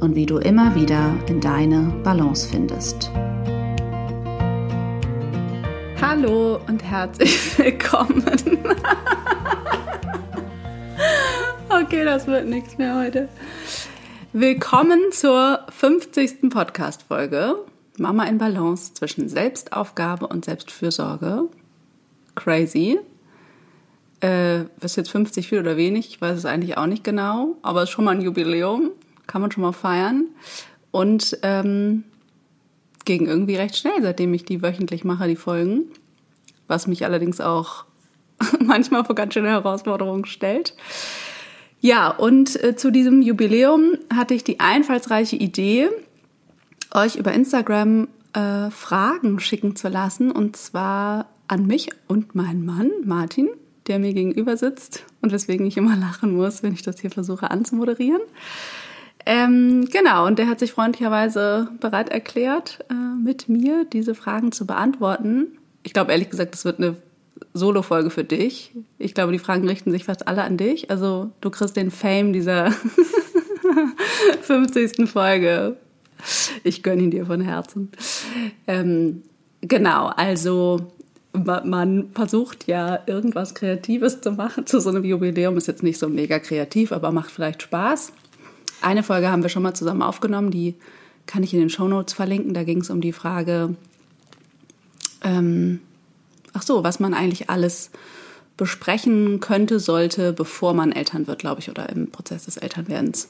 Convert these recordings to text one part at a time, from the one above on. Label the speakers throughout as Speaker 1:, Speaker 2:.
Speaker 1: und wie du immer wieder in deine Balance findest. Hallo und herzlich willkommen. okay, das wird nichts mehr heute. Willkommen zur 50. Podcast-Folge. Mama in Balance zwischen Selbstaufgabe und Selbstfürsorge. Crazy. Äh, ist jetzt 50 viel oder wenig? Ich weiß es eigentlich auch nicht genau, aber es ist schon mal ein Jubiläum kann man schon mal feiern. Und ähm, ging irgendwie recht schnell, seitdem ich die wöchentlich mache, die Folgen. Was mich allerdings auch manchmal vor ganz schöne Herausforderungen stellt. Ja, und äh, zu diesem Jubiläum hatte ich die einfallsreiche Idee, euch über Instagram äh, Fragen schicken zu lassen. Und zwar an mich und meinen Mann, Martin, der mir gegenüber sitzt und weswegen ich immer lachen muss, wenn ich das hier versuche anzumoderieren. Ähm, genau, und der hat sich freundlicherweise bereit erklärt, äh, mit mir diese Fragen zu beantworten. Ich glaube ehrlich gesagt, das wird eine Solo-Folge für dich. Ich glaube, die Fragen richten sich fast alle an dich. Also du kriegst den Fame dieser 50. Folge. Ich gönne ihn dir von Herzen. Ähm, genau, also man versucht ja irgendwas Kreatives zu machen. Zu so einem Jubiläum ist jetzt nicht so mega kreativ, aber macht vielleicht Spaß. Eine Folge haben wir schon mal zusammen aufgenommen, die kann ich in den Shownotes verlinken. Da ging es um die Frage, ähm, ach so, was man eigentlich alles besprechen könnte, sollte, bevor man Eltern wird, glaube ich, oder im Prozess des Elternwerdens.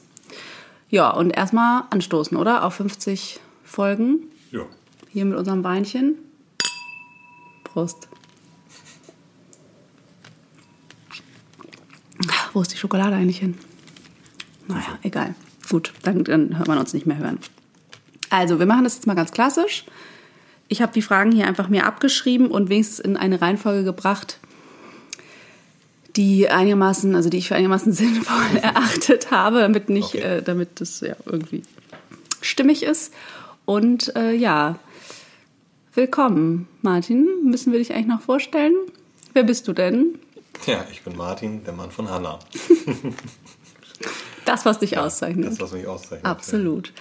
Speaker 1: Ja, und erstmal anstoßen, oder? Auf 50 Folgen.
Speaker 2: Ja.
Speaker 1: Hier mit unserem Weinchen. Prost. Wo ist die Schokolade eigentlich hin? Naja, egal. Gut, dann, dann hört man uns nicht mehr hören. Also, wir machen das jetzt mal ganz klassisch. Ich habe die Fragen hier einfach mir abgeschrieben und wenigstens in eine Reihenfolge gebracht, die einigermaßen, also die ich für einigermaßen sinnvoll erachtet habe, damit nicht, okay. äh, damit das ja irgendwie stimmig ist. Und äh, ja, willkommen, Martin. Müssen wir dich eigentlich noch vorstellen? Wer bist du denn?
Speaker 2: Ja, ich bin Martin, der Mann von Hannah.
Speaker 1: Das, was dich ja, auszeichnet.
Speaker 2: Das, was mich auszeichnet.
Speaker 1: Absolut.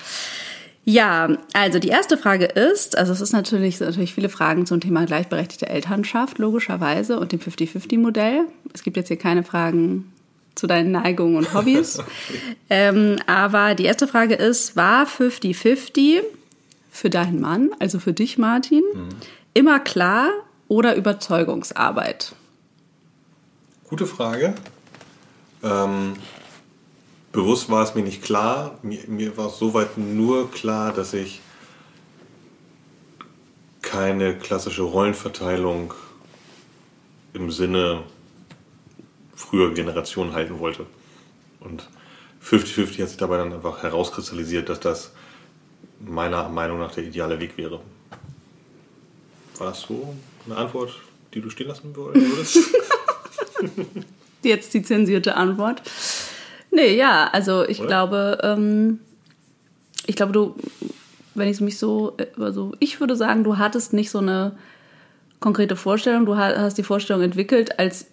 Speaker 1: Ja. ja, also die erste Frage ist, also es ist natürlich, sind natürlich viele Fragen zum Thema gleichberechtigte Elternschaft, logischerweise, und dem 50-50-Modell. Es gibt jetzt hier keine Fragen zu deinen Neigungen und Hobbys. okay. ähm, aber die erste Frage ist, war 50-50 für deinen Mann, also für dich, Martin, mhm. immer klar oder Überzeugungsarbeit?
Speaker 2: Gute Frage. Ähm, bewusst war es mir nicht klar. Mir, mir war es soweit nur klar, dass ich keine klassische Rollenverteilung im Sinne früher Generationen halten wollte. Und 50-50 hat sich dabei dann einfach herauskristallisiert, dass das meiner Meinung nach der ideale Weg wäre. War das so eine Antwort, die du stehen lassen würdest?
Speaker 1: Jetzt die zensierte Antwort. Nee, ja, also ich Oder? glaube, ähm, ich glaube, du, wenn ich mich so, also ich würde sagen, du hattest nicht so eine konkrete Vorstellung, du hast die Vorstellung entwickelt, als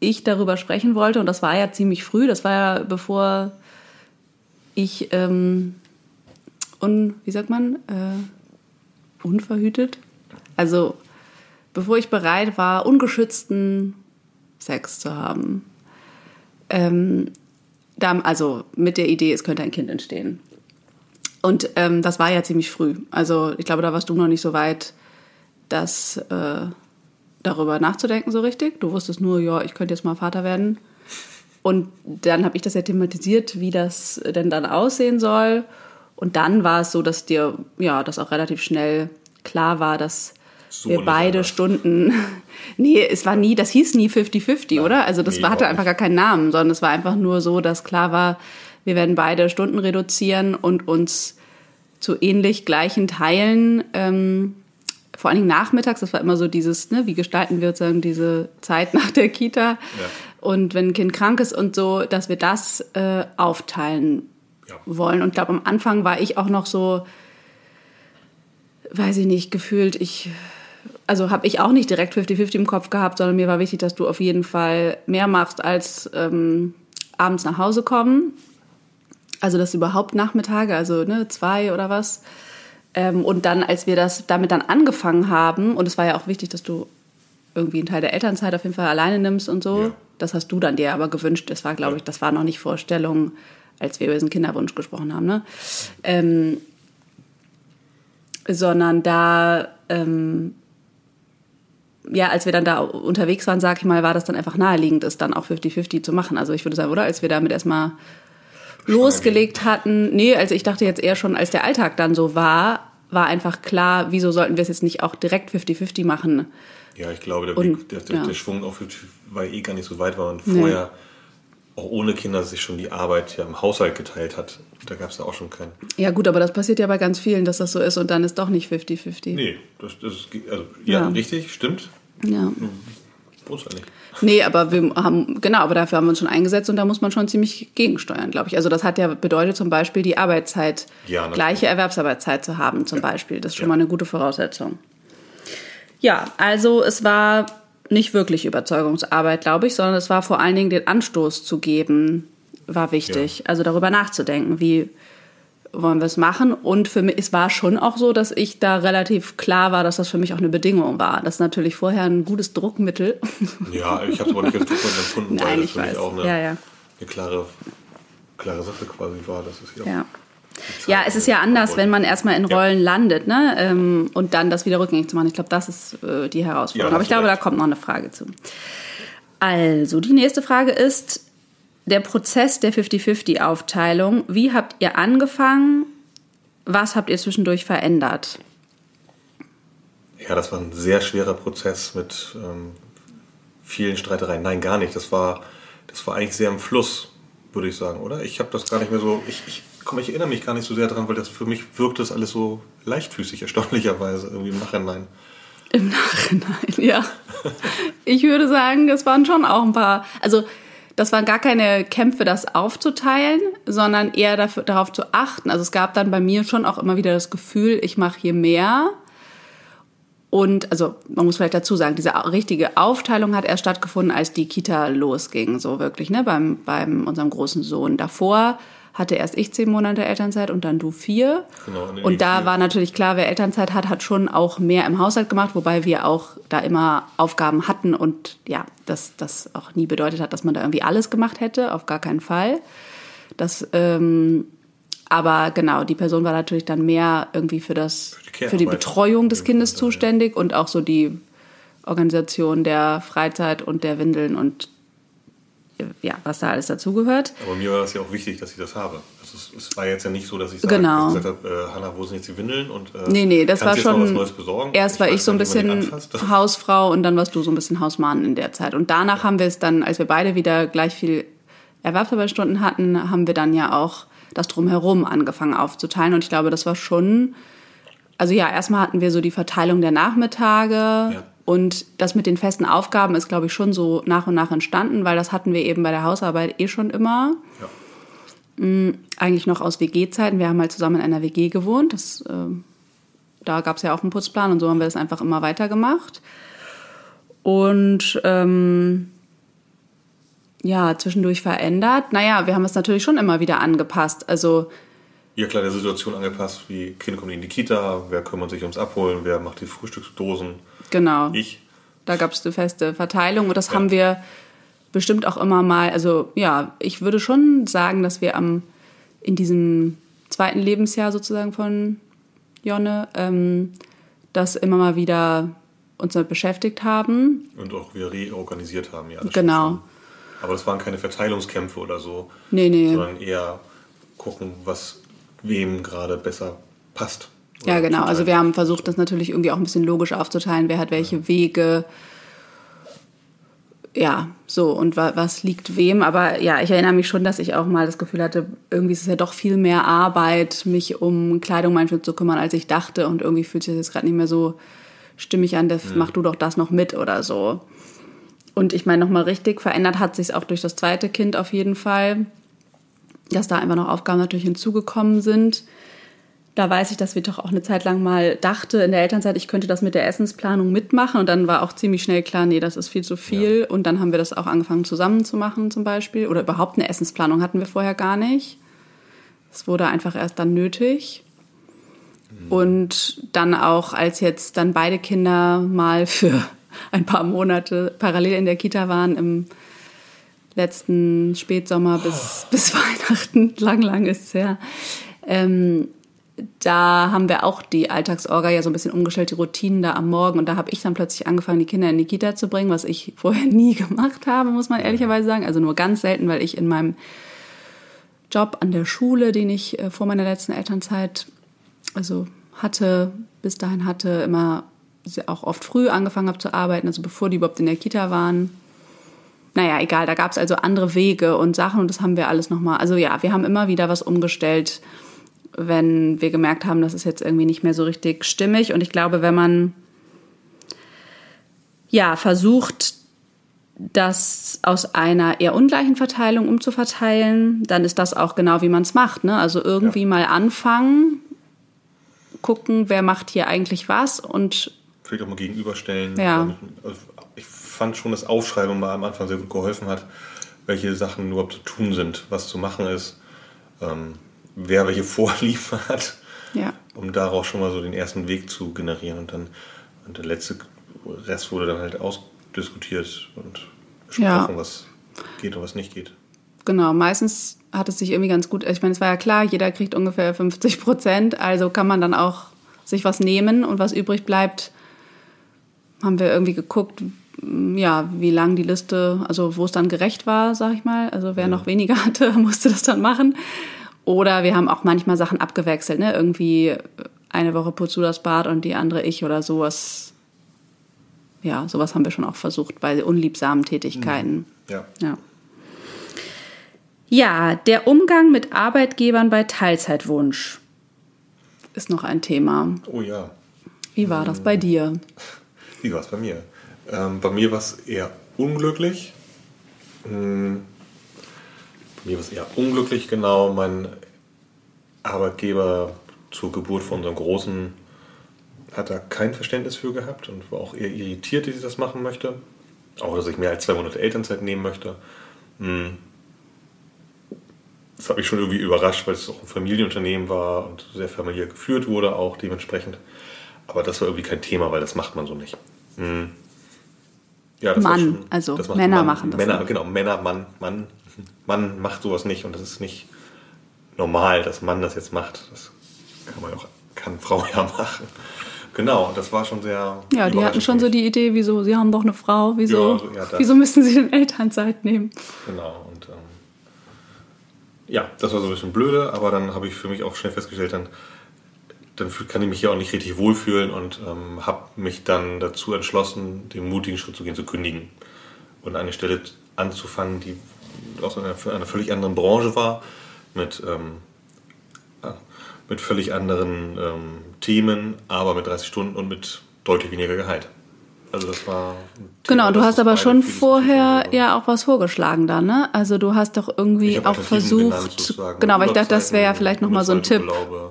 Speaker 1: ich darüber sprechen wollte und das war ja ziemlich früh, das war ja bevor ich, ähm, un, wie sagt man, äh, unverhütet, also bevor ich bereit war, ungeschützten Sex zu haben. Ähm, also mit der Idee, es könnte ein Kind entstehen. Und ähm, das war ja ziemlich früh. Also ich glaube, da warst du noch nicht so weit, das äh, darüber nachzudenken so richtig. Du wusstest nur, ja, ich könnte jetzt mal Vater werden. Und dann habe ich das ja thematisiert, wie das denn dann aussehen soll. Und dann war es so, dass dir ja das auch relativ schnell klar war, dass
Speaker 2: So
Speaker 1: wir beide
Speaker 2: anders.
Speaker 1: Stunden. nee, es war nie, das hieß nie 50-50,
Speaker 2: Nein,
Speaker 1: oder? Also das
Speaker 2: nee,
Speaker 1: war, hatte einfach gar keinen Namen, sondern es war einfach nur so, dass klar war, wir werden beide Stunden reduzieren und uns zu ähnlich gleichen Teilen, ähm, vor allen Dingen nachmittags, das war immer so dieses, ne, wie gestalten wir sozusagen diese Zeit nach der Kita und wenn ein Kind krank ist und so, dass wir das äh, aufteilen
Speaker 2: Ja.
Speaker 1: wollen. Und ich glaube, am Anfang war ich auch noch so, weiß ich nicht, gefühlt, ich, also habe ich auch nicht direkt 50-50 im Kopf gehabt, sondern mir war wichtig, dass du auf jeden Fall mehr machst als ähm, abends nach Hause kommen. Also das überhaupt Nachmittage, also ne, zwei oder was. Ähm, und dann, als wir das damit dann angefangen haben, und es war ja auch wichtig, dass du irgendwie einen Teil der Elternzeit auf jeden Fall alleine nimmst und so,
Speaker 2: Ja.
Speaker 1: das hast du dann dir aber gewünscht. Das war, glaube ich, das war noch nicht Vorstellung, als wir über diesen Kinderwunsch gesprochen haben. Ne? Ähm, sondern da, ähm, ja, als wir dann da unterwegs waren, sag ich mal, war das dann einfach naheliegend, es dann auch 50-50 zu machen. Also ich würde sagen, oder? Als wir damit erstmal losgelegt hatten, nee, also ich dachte jetzt eher schon, als der Alltag dann so war, war einfach klar, wieso sollten wir es jetzt nicht auch direkt 50-50 machen?
Speaker 2: Ja, ich glaube, der,
Speaker 1: Und,
Speaker 2: Weg, der, der,
Speaker 1: ja.
Speaker 2: der Schwung auf war eh gar nicht so weit, weil man vorher auch ohne Kinder sich schon die Arbeit ja im Haushalt geteilt hat. Da gab es ja auch schon keinen.
Speaker 1: Ja gut, aber das passiert ja bei ganz vielen, dass das so ist und dann ist doch nicht 50-50.
Speaker 2: Nee, das, das ist, also, ja,
Speaker 1: Ja.
Speaker 2: richtig, stimmt.
Speaker 1: Ja.
Speaker 2: Uns ja nicht.
Speaker 1: Nee, aber wir haben, genau, aber dafür haben wir uns schon eingesetzt und da muss man schon ziemlich gegensteuern, glaube ich. Also das hat ja bedeutet zum Beispiel die Arbeitszeit,
Speaker 2: Ja,
Speaker 1: gleiche Erwerbsarbeitszeit zu haben zum Beispiel. Das ist schon
Speaker 2: Ja.
Speaker 1: mal eine gute Voraussetzung. Ja, also es war nicht wirklich Überzeugungsarbeit, glaube ich, sondern es war vor allen Dingen den Anstoß zu geben, war wichtig. Also darüber nachzudenken, wie wollen wir es machen. Und für mich, es war schon auch so, dass ich da relativ klar war, dass das für mich auch eine Bedingung war. Das ist natürlich vorher ein gutes Druckmittel.
Speaker 2: Ja, ich habe es aber nicht als Druck empfunden,
Speaker 1: Nein,
Speaker 2: weil das für mich
Speaker 1: weiß.
Speaker 2: auch eine,
Speaker 1: Ja, ja.
Speaker 2: eine klare, klare Sache quasi war. Dass es ja,
Speaker 1: Ja. Ja, es ist ja anders, wenn man erstmal in
Speaker 2: Ja.
Speaker 1: Rollen landet, ne? Ähm, und dann das wieder rückgängig zu machen. Ich glaube, das ist äh, die
Speaker 2: Ja,
Speaker 1: Herausforderung.
Speaker 2: da
Speaker 1: Aber ich glaube, da
Speaker 2: recht.
Speaker 1: kommt noch eine Frage zu. Also, die nächste Frage ist der Prozess der 50-50-Aufteilung. Wie habt ihr angefangen? Was habt ihr zwischendurch verändert?
Speaker 2: Ja, das war ein sehr schwerer Prozess mit ähm, vielen Streitereien. Nein, gar nicht. Das war, das war eigentlich sehr im Fluss, würde ich sagen, oder? Ich habe das gar nicht mehr so. Ich, ich, komm, ich erinnere mich gar nicht so sehr daran, weil das für mich wirkt das alles so leichtfüßig, erstaunlicherweise, irgendwie im Nachhinein.
Speaker 1: Im Nachhinein, ja. Ich würde sagen, es waren schon auch ein paar. Also, das waren gar keine Kämpfe, das aufzuteilen, sondern eher dafür, darauf zu achten. Also, es gab dann bei mir schon auch immer wieder das Gefühl, ich mache hier mehr. Und, also, man muss vielleicht dazu sagen, diese richtige Aufteilung hat erst stattgefunden, als die Kita losging, so wirklich, ne, beim, beim unserem großen Sohn. Davor hatte erst ich zehn Monate Elternzeit und dann du vier.
Speaker 2: Genau, nee,
Speaker 1: und da
Speaker 2: vier.
Speaker 1: war natürlich klar, wer Elternzeit hat, hat schon auch mehr im Haushalt gemacht, wobei wir auch da immer Aufgaben hatten und ja, das, das auch nie bedeutet hat, dass man da irgendwie alles gemacht hätte, auf gar keinen Fall. Das, ähm, aber genau, die Person war natürlich dann mehr irgendwie für das,
Speaker 2: die
Speaker 1: für die. Betreuung des Kindes zuständig und auch so die Organisation der Freizeit und der Windeln und ja, was da alles dazugehört.
Speaker 2: Aber mir war das ja auch wichtig, dass ich das habe. Also es, es war jetzt ja nicht so, dass ich sage,
Speaker 1: Genau.
Speaker 2: gesagt habe, äh, Hanna, wo sind jetzt die Windeln? Und, äh,
Speaker 1: Nee, nee, das war schon.
Speaker 2: Neues besorgen?
Speaker 1: Erst war
Speaker 2: weiß
Speaker 1: ich so ein bisschen. Hausfrau und dann warst du so ein bisschen Hausmann in der Zeit. Und danach haben wir es dann, als wir beide wieder gleich viel Erwerbsarbeitsstunden hatten, haben wir dann ja auch das drumherum angefangen aufzuteilen. Und ich glaube, das war schon. Also ja, erstmal hatten wir so die Verteilung der Nachmittage. Und das mit den festen Aufgaben ist, glaube ich, schon so nach und nach entstanden, weil das hatten wir eben bei der Hausarbeit eh schon immer
Speaker 2: Ja.
Speaker 1: eigentlich noch aus WG-Zeiten. Wir haben halt zusammen in einer WG gewohnt. Das, ähm, da gab es ja auch einen Putzplan und so haben wir das einfach immer weitergemacht. Und ähm, ja, zwischendurch verändert. Naja, wir haben es natürlich schon immer wieder angepasst. Also
Speaker 2: Ja, klar, der Situation angepasst, wie Kinder kommen in die Kita, wer kümmert sich ums Abholen, wer macht die Frühstücksdosen.
Speaker 1: Genau,
Speaker 2: Ich.
Speaker 1: da gab es eine feste Verteilung und das haben wir bestimmt auch immer mal. Also ja, ich würde schon sagen, dass wir am in diesen zweiten Lebensjahr sozusagen von Jonne, ähm, das immer mal wieder uns damit beschäftigt haben.
Speaker 2: Und auch wieder reorganisiert haben, ja.
Speaker 1: Genau.
Speaker 2: Aber es waren keine Verteilungskämpfe oder so,
Speaker 1: Nee, nee.
Speaker 2: sondern eher gucken, was wem gerade besser passt.
Speaker 1: Ja, genau. Also wir haben versucht, das natürlich irgendwie auch ein bisschen logisch aufzuteilen, wer hat welche Wege. Ja, so und wa was liegt wem. Aber ja, ich erinnere mich schon, dass ich auch mal das Gefühl hatte, irgendwie ist es ja doch viel mehr Arbeit, mich um Kleidung manchmal zu kümmern, als ich dachte. Und irgendwie fühlt sich das jetzt gerade nicht mehr so stimmig an, das, mach du doch das noch mit oder so. Und ich meine, nochmal richtig verändert hat sich auch durch das zweite Kind auf jeden Fall, dass da einfach noch Aufgaben natürlich hinzugekommen sind. Da weiß ich, dass wir doch auch eine Zeit lang mal dachte in der Elternzeit, ich könnte das mit der Essensplanung mitmachen. Und dann war auch ziemlich schnell klar, nee, das ist viel zu viel. Und dann haben wir das auch angefangen zusammen zu machen zum Beispiel. Oder überhaupt eine Essensplanung hatten wir vorher gar nicht. Es wurde einfach erst dann nötig. Und dann auch, als jetzt dann beide Kinder mal für ein paar Monate parallel in der Kita waren, im letzten Spätsommer bis, bis Weihnachten, lang, lang ist es her, ähm, da haben wir auch die Alltagsorga ja so ein bisschen umgestellt, die Routinen da am Morgen. Und da habe ich dann plötzlich angefangen, die Kinder in die Kita zu bringen, was ich vorher nie gemacht habe, muss man ehrlicherweise sagen. Also nur ganz selten, weil ich in meinem Job an der Schule, den ich äh, vor meiner letzten Elternzeit also hatte, bis dahin hatte, immer auch oft früh angefangen habe zu arbeiten, also bevor die überhaupt in der Kita waren. Naja, egal, da gab es also andere Wege und Sachen und das haben wir alles nochmal. Also ja, wir haben immer wieder was umgestellt, wenn wir gemerkt haben, das ist jetzt irgendwie nicht mehr so richtig stimmig. Und ich glaube, wenn man ja versucht, das aus einer eher ungleichen Verteilung umzuverteilen, dann ist das auch genau, wie man es macht. Ne? Also irgendwie
Speaker 2: Ja.
Speaker 1: mal anfangen, gucken, wer macht hier eigentlich was und
Speaker 2: vielleicht auch mal gegenüberstellen.
Speaker 1: Ja.
Speaker 2: Also ich fand schon, dass Aufschreiben mal am Anfang sehr gut geholfen hat, welche Sachen überhaupt zu tun sind, was zu machen ist, ähm, wer welche Vorlieben hat,
Speaker 1: ja.
Speaker 2: um daraus schon mal so den ersten Weg zu generieren. Und dann und der letzte Rest wurde dann halt ausdiskutiert und besprochen,
Speaker 1: Ja.
Speaker 2: was geht und was nicht geht.
Speaker 1: Genau, meistens hat es sich irgendwie ganz gut. Ich meine, es war ja klar, jeder kriegt ungefähr 50 Prozent, also kann man dann auch sich was nehmen und was übrig bleibt, haben wir irgendwie geguckt, ja, wie lang die Liste, also wo es dann gerecht war, sag ich mal. Also wer noch weniger hatte, musste das dann machen. Oder wir haben auch manchmal Sachen abgewechselt, ne? Irgendwie eine Woche putzt du das Bad und die andere ich oder sowas. Ja, sowas haben wir schon auch versucht bei unliebsamen Tätigkeiten.
Speaker 2: Ja.
Speaker 1: Ja. Ja, der Umgang mit Arbeitgebern bei Teilzeitwunsch ist noch ein Thema.
Speaker 2: Oh ja.
Speaker 1: Wie war das bei dir?
Speaker 2: Wie war es bei mir? Ähm, bei mir war es eher unglücklich. Hm, mir war es eher unglücklich, genau. Mein Arbeitgeber zur Geburt von unserem Großen hat da kein Verständnis für gehabt und war auch eher irritiert, dass ich das machen möchte. Auch, dass ich mehr als zwei Monate Elternzeit nehmen möchte. Hm. Das hat mich schon irgendwie überrascht, weil es auch ein Familienunternehmen war und sehr familiär geführt wurde, auch dementsprechend. Aber das war irgendwie kein Thema, weil das macht man so nicht. Hm. Ja,
Speaker 1: Mann, also
Speaker 2: macht
Speaker 1: Männer
Speaker 2: Mann.
Speaker 1: machen das
Speaker 2: Männer,
Speaker 1: nicht.
Speaker 2: genau, Männer, Mann, Mann. Mann macht sowas nicht und das ist nicht normal, dass Mann das jetzt macht. Das kann man auch, kann Frau ja machen. Genau, das war schon sehr.
Speaker 1: Ja, die hatten schon so die Idee, wieso, sie haben doch eine Frau, wieso,
Speaker 2: Ja, so, ja,
Speaker 1: wieso müssen sie denn Elternzeit nehmen?
Speaker 2: Genau, und ähm, ja, das war so ein bisschen blöde, aber dann habe ich für mich auch schnell festgestellt, dann, dann kann ich mich hier auch nicht richtig wohlfühlen und ähm, habe mich dann dazu entschlossen, den mutigen Schritt zu gehen, zu kündigen und eine Stelle anzufangen, die aus einer, einer völlig anderen Branche war, mit, ähm, ja, mit völlig anderen ähm, Themen, aber mit 30 Stunden und mit deutlich weniger Gehalt. Also das war.
Speaker 1: Genau,
Speaker 2: Thema,
Speaker 1: du hast aber schon vorher ja auch was vorgeschlagen da, ne? Also du hast doch irgendwie auch
Speaker 2: genannt,
Speaker 1: versucht,
Speaker 2: sozusagen.
Speaker 1: genau, weil ich dachte, das wäre ja vielleicht nochmal so ein Tipp.
Speaker 2: Urlaube.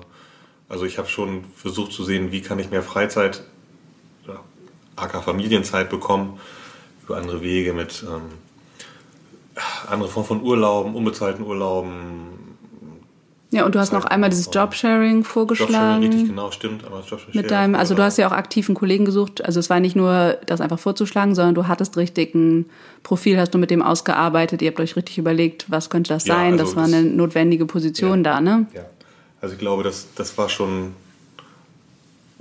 Speaker 2: Also ich habe schon versucht zu sehen, wie kann ich mehr Freizeit, ja, aka Familienzeit bekommen, über andere Wege mit ähm, andere Formen von Urlauben, unbezahlten Urlauben.
Speaker 1: Ja, und du hast noch einmal dieses Jobsharing
Speaker 2: Jobsharing,
Speaker 1: vorgeschlagen.
Speaker 2: richtig genau, stimmt. Aber Jobsharing
Speaker 1: Mit deinem, also du hast ja auch aktiven Kollegen gesucht. Also es war nicht nur, das einfach vorzuschlagen, sondern du hattest richtig ein Profil, hast du mit dem ausgearbeitet. Ihr habt euch richtig überlegt, was könnte das
Speaker 2: Ja,
Speaker 1: sein.
Speaker 2: also
Speaker 1: das war
Speaker 2: das-
Speaker 1: eine notwendige Position da, ne?
Speaker 2: Ja. Also ich glaube, das, das war schon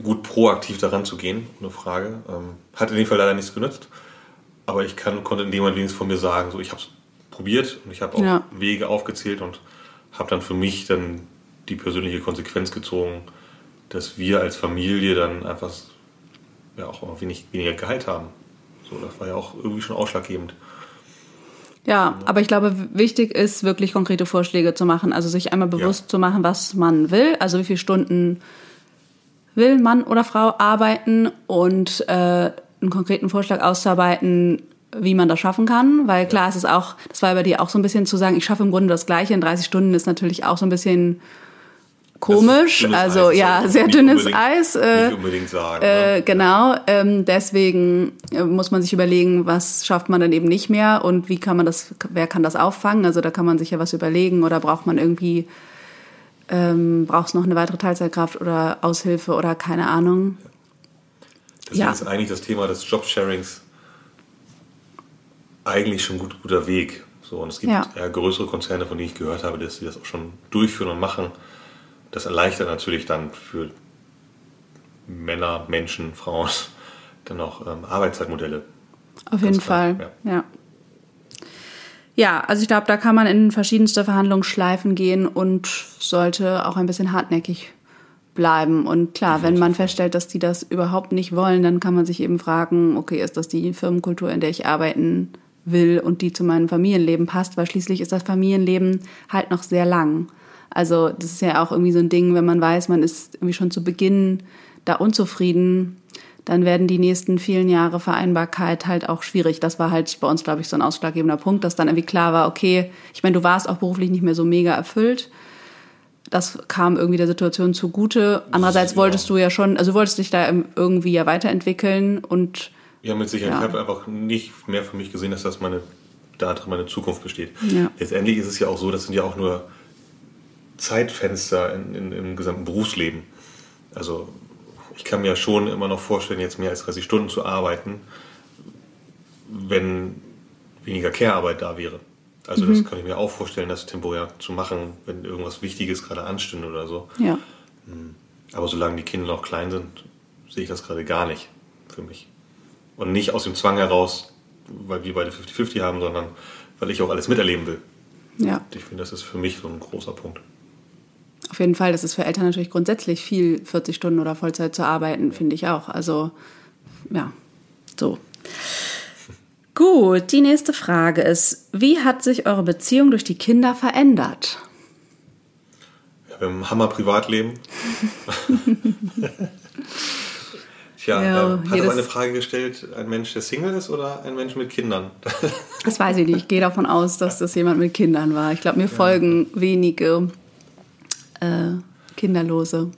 Speaker 2: gut proaktiv daran zu gehen, eine Frage. Ähm, hat in dem Fall leider nichts genützt. Aber ich kann, konnte in dem Moment wenigstens von mir sagen, so ich habe es probiert und ich habe auch
Speaker 1: Ja.
Speaker 2: Wege aufgezählt und habe dann für mich dann die persönliche Konsequenz gezogen, dass wir als Familie dann einfach ja auch wenig, weniger Gehalt haben. So, das war ja auch irgendwie schon ausschlaggebend.
Speaker 1: Ja, aber ich glaube, wichtig ist wirklich konkrete Vorschläge zu machen. Also sich einmal bewusst zu machen, was man will. Also wie viele Stunden will Mann oder Frau arbeiten und äh, einen konkreten Vorschlag auszuarbeiten, wie man das schaffen kann. Weil klar, es ist auch, das war bei dir auch so ein bisschen zu sagen, ich schaffe im Grunde das Gleiche in 30 Stunden ist natürlich auch so ein bisschen komisch. Also
Speaker 2: Eis,
Speaker 1: ja, sehr dünnes Eis. Äh,
Speaker 2: nicht unbedingt sagen. ne?
Speaker 1: äh, genau, ähm, deswegen äh, muss man sich überlegen, was schafft man dann eben nicht mehr und wie kann man das, wer kann das auffangen? Also da kann man sich ja was überlegen oder braucht man irgendwie, ähm, braucht es noch eine weitere Teilzeitkraft oder Aushilfe oder keine Ahnung.
Speaker 2: Deswegen
Speaker 1: Ja.
Speaker 2: ist eigentlich das Thema des Jobsharings eigentlich schon ein gut, guter Weg. So, und es gibt
Speaker 1: Ja.
Speaker 2: ja. größere Konzerne, von denen ich gehört habe, dass sie das auch schon durchführen und machen. Das erleichtert natürlich dann für Männer, Menschen, Frauen dann auch ähm, Arbeitszeitmodelle.
Speaker 1: Auf jeden
Speaker 2: klar,
Speaker 1: Fall, ja. Ja, also ich glaube, da kann man in verschiedenste Verhandlungsschleifen gehen und sollte auch ein bisschen hartnäckig bleiben. Und klar, wenn man feststellt, dass die das überhaupt nicht wollen, dann kann man sich eben fragen, okay, ist das die Firmenkultur, in der ich arbeiten will und die zu meinem Familienleben passt? Weil schließlich ist das Familienleben halt noch sehr lang. Also das ist ja auch irgendwie so ein Ding, wenn man weiß, man ist irgendwie schon zu Beginn da unzufrieden, dann werden die nächsten vielen Jahre Vereinbarkeit halt auch schwierig. Das war halt bei uns, glaube ich, so ein ausschlaggebender Punkt, dass dann irgendwie klar war, okay, ich meine, du warst auch beruflich nicht mehr so mega erfüllt. Das kam irgendwie der Situation zugute. Andererseits wolltest du ja schon, also du wolltest dich da irgendwie ja weiterentwickeln und
Speaker 2: Ja, mit Sicherheit.
Speaker 1: Ja.
Speaker 2: Ich habe einfach nicht mehr für mich gesehen, dass das meine, darin meine Zukunft besteht.
Speaker 1: Ja.
Speaker 2: Letztendlich ist es ja auch so, das sind ja auch nur Zeitfenster in, in, im gesamten Berufsleben. Also ich kann mir schon immer noch vorstellen, jetzt mehr als 30 Stunden zu arbeiten, wenn weniger Care-Arbeit da wäre. Also das kann ich mir auch vorstellen, das temporär zu machen, wenn irgendwas Wichtiges gerade anstünde oder so.
Speaker 1: ja.
Speaker 2: Aber solange die Kinder noch klein sind, sehe ich das gerade gar nicht für mich. Und nicht aus dem Zwang heraus, weil wir beide 50-50 haben, sondern weil ich auch alles miterleben will.
Speaker 1: Ja.
Speaker 2: Ich finde, das ist für mich so ein großer Punkt.
Speaker 1: Auf jeden Fall, das ist für Eltern natürlich grundsätzlich viel, 40 Stunden oder Vollzeit zu arbeiten, finde ich auch. Also, ja, so. Gut, die nächste Frage ist, wie hat sich eure Beziehung durch die Kinder verändert?
Speaker 2: Wir haben ein Hammer Privatleben. Tja,
Speaker 1: Ja,
Speaker 2: ähm, hat aber eine Frage gestellt, ein Mensch, der Single ist oder ein Mensch mit Kindern?
Speaker 1: Das weiß ich nicht. Ich gehe davon aus, dass das jemand mit Kindern war. Ich glaube, mir folgen wenige äh, Kinderlose.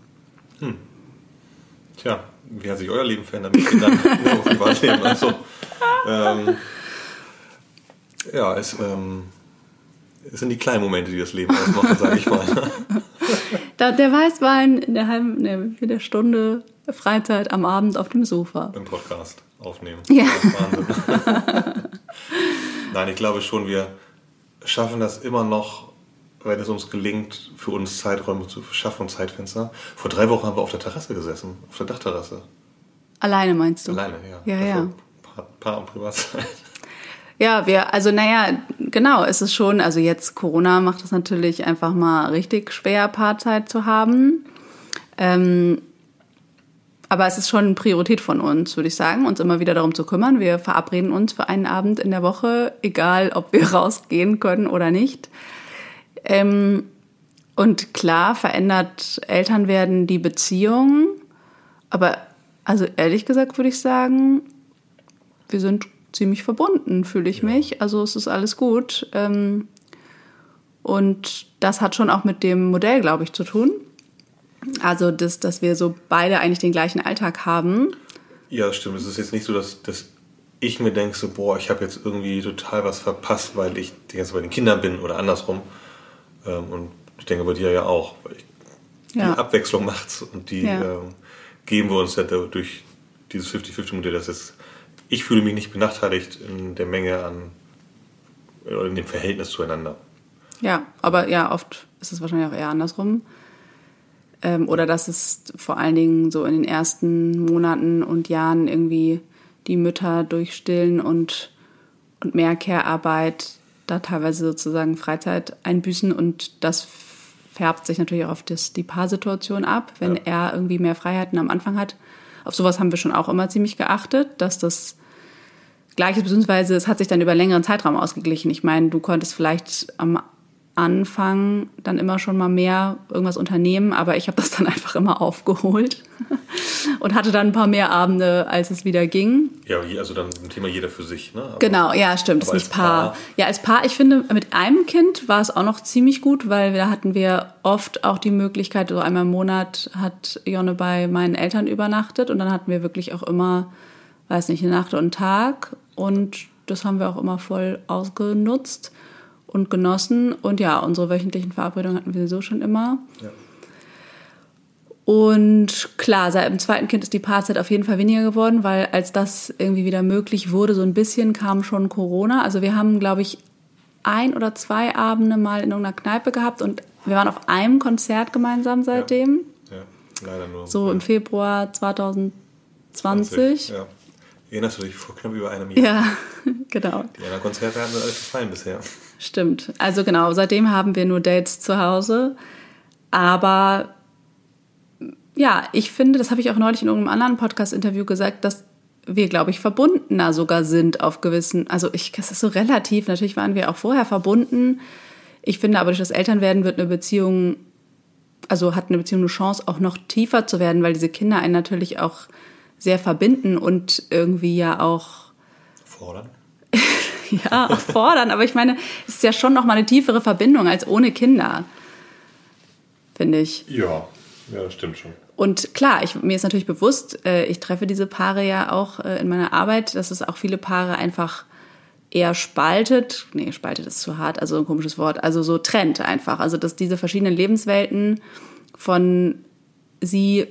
Speaker 2: Tja, wie hat sich euer Leben verändert mit Kindern Privatleben? Also, ähm, ja, es, ähm, es sind die kleinen Momente, die das Leben ausmachen, sage ich mal.
Speaker 1: Da, der Weißwein in der halben, in der Stunde Freizeit am Abend auf dem Sofa.
Speaker 2: Im Podcast aufnehmen.
Speaker 1: Ja.
Speaker 2: Nein, ich glaube schon, wir schaffen das immer noch, wenn es uns gelingt, für uns Zeiträume zu schaffen und Zeitfenster. Vor drei Wochen haben wir auf der Terrasse gesessen, auf der Dachterrasse.
Speaker 1: Alleine meinst du?
Speaker 2: Alleine, ja.
Speaker 1: Ja,
Speaker 2: Also
Speaker 1: ja.
Speaker 2: Paar, Paar und Privatzeit.
Speaker 1: Ja, wir, also naja, genau, es ist schon, also jetzt Corona macht es natürlich einfach mal richtig schwer, Paarzeit zu haben. Ähm, aber es ist schon eine Priorität von uns, würde ich sagen, uns immer wieder darum zu kümmern. Wir verabreden uns für einen Abend in der Woche, egal ob wir rausgehen können oder nicht. Ähm, und klar verändert Elternwerden die Beziehung. Aber also ehrlich gesagt würde ich sagen, wir sind ziemlich verbunden, fühle ich mich. Also es ist alles gut. Ähm, und das hat schon auch mit dem Modell, glaube ich, zu tun. Also, das, dass wir so beide eigentlich den gleichen Alltag haben.
Speaker 2: Ja, das stimmt. Es ist jetzt nicht so, dass, dass ich mir denke, so, boah, ich habe jetzt irgendwie total was verpasst, weil ich die ganze Zeit bei den Kindern bin oder andersrum. Ähm, und ich denke bei dir ja auch, weil ich,
Speaker 1: Ja.
Speaker 2: die Abwechslung macht's und die
Speaker 1: Ja.
Speaker 2: ähm, geben wir uns ja durch dieses 50-50-Modell. Das ist, ich fühle mich nicht benachteiligt in der Menge an, oder in dem Verhältnis zueinander.
Speaker 1: Ja, aber ja, oft ist es wahrscheinlich auch eher andersrum. Ähm, oder dass es vor allen Dingen so in den ersten Monaten und Jahren irgendwie die Mütter durch Stillen und, und mehr Care-Arbeit da teilweise sozusagen Freizeit einbüßen und das färbt sich natürlich auch auf das, die Paarsituation ab, wenn
Speaker 2: Ja.
Speaker 1: er irgendwie mehr Freiheiten am Anfang hat. Auf sowas haben wir schon auch immer ziemlich geachtet, dass das gleich ist, beziehungsweise es hat sich dann über längeren Zeitraum ausgeglichen. Ich meine, du konntest vielleicht am Anfang dann immer schon mal mehr irgendwas unternehmen, aber ich habe das dann einfach immer aufgeholt und hatte dann ein paar mehr Abende, als es wieder ging.
Speaker 2: Ja, also dann ein Thema jeder für sich. Ne? Aber-
Speaker 1: Genau, ja, stimmt. Das ist
Speaker 2: als
Speaker 1: nicht Paar.
Speaker 2: Paar-
Speaker 1: Ja, als Paar, ich finde, mit einem Kind war es auch noch ziemlich gut, weil da hatten wir oft auch die Möglichkeit, so einmal im Monat hat Jonne bei meinen Eltern übernachtet und dann hatten wir wirklich auch immer, weiß nicht, eine Nacht und einen Tag und das haben wir auch immer voll ausgenutzt und genossen. Und ja, unsere wöchentlichen Verabredungen hatten wir sowieso schon immer.
Speaker 2: Ja.
Speaker 1: Und klar, seit dem zweiten Kind ist die Paarzeit auf jeden Fall weniger geworden, weil als das irgendwie wieder möglich wurde, so ein bisschen kam schon Corona. Also wir haben, glaube ich, ein oder zwei Abende mal in irgendeiner Kneipe gehabt und wir waren auf einem Konzert gemeinsam seitdem.
Speaker 2: ja, leider nur.
Speaker 1: So im Februar 2020.
Speaker 2: Ja. Erinnerst du dich vor knapp über einem Jahr?
Speaker 1: Ja, genau.
Speaker 2: Die anderen Konzerte hatten mir alles gefallen bisher.
Speaker 1: Stimmt. Also genau, seitdem haben wir nur Dates zu Hause. Aber ja, ich finde, das habe ich auch neulich in irgendeinem anderen Podcast-Interview gesagt, dass wir, glaube ich, verbundener sogar sind auf gewissen, also ich, das ist so relativ, natürlich waren wir auch vorher verbunden. Ich finde aber durch das Elternwerden wird eine Beziehung, also hat eine Beziehung eine Chance, auch noch tiefer zu werden, weil diese Kinder einen natürlich auch sehr verbinden und irgendwie ja auch
Speaker 2: Fordern?
Speaker 1: ja, auch fordern. Aber ich meine, es ist ja schon noch mal eine tiefere Verbindung als ohne Kinder, finde ich.
Speaker 2: Ja, ja, das stimmt schon.
Speaker 1: Und klar, ich, mir ist natürlich bewusst, äh, ich treffe diese Paare ja auch äh, in meiner Arbeit, dass es auch viele Paare einfach eher spaltet. Nee, spaltet ist zu hart, also ein komisches Wort. Also so trennt einfach. Also dass diese verschiedenen Lebenswelten von sie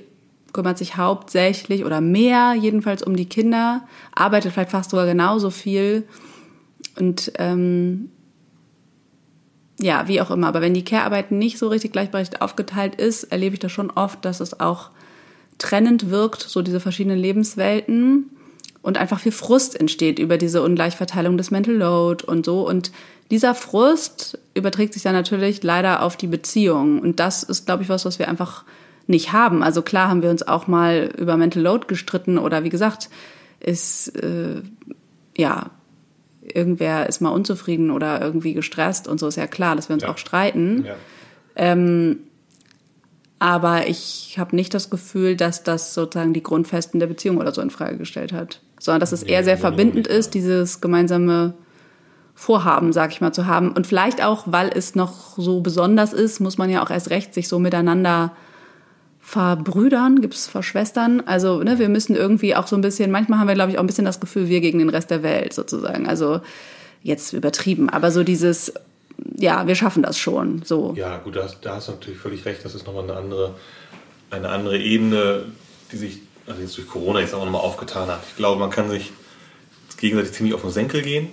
Speaker 1: kümmert sich hauptsächlich oder mehr jedenfalls um die Kinder, arbeitet vielleicht fast sogar genauso viel und ähm, ja, wie auch immer. Aber wenn die Care-Arbeit nicht so richtig gleichberechtigt aufgeteilt ist, erlebe ich das schon oft, dass es auch trennend wirkt, so diese verschiedenen Lebenswelten und einfach viel Frust entsteht über diese Ungleichverteilung des Mental Load und so. Und dieser Frust überträgt sich dann natürlich leider auf die Beziehung. Und das ist, glaube ich, was, was wir einfach nicht haben. Also klar haben wir uns auch mal über Mental Load gestritten oder wie gesagt, ist, äh, ja, irgendwer ist mal unzufrieden oder irgendwie gestresst und so ist ja klar, dass wir uns
Speaker 2: Ja.
Speaker 1: auch streiten.
Speaker 2: Ja.
Speaker 1: Aber ich habe nicht das Gefühl, dass das sozusagen die Grundfesten der Beziehung oder so in Frage gestellt hat, sondern dass es eher sehr verbindend ist, dieses gemeinsame Vorhaben, sag ich mal, zu haben. Und vielleicht auch, weil es noch so besonders ist, muss man ja auch erst recht sich so miteinander verbrüdern, gibt's verschwestern. Also ne, wir müssen irgendwie auch so ein bisschen, manchmal haben wir, glaube ich, auch ein bisschen das Gefühl, wir gegen den Rest der Welt sozusagen. Also jetzt übertrieben, aber so dieses, ja, wir schaffen das schon. So.
Speaker 2: Ja, gut, da hast, da hast du natürlich völlig recht. Das ist nochmal eine andere, eine andere Ebene, die sich also jetzt durch Corona jetzt auch nochmal aufgetan hat. Ich glaube, man kann sich gegenseitig ziemlich auf den Senkel gehen,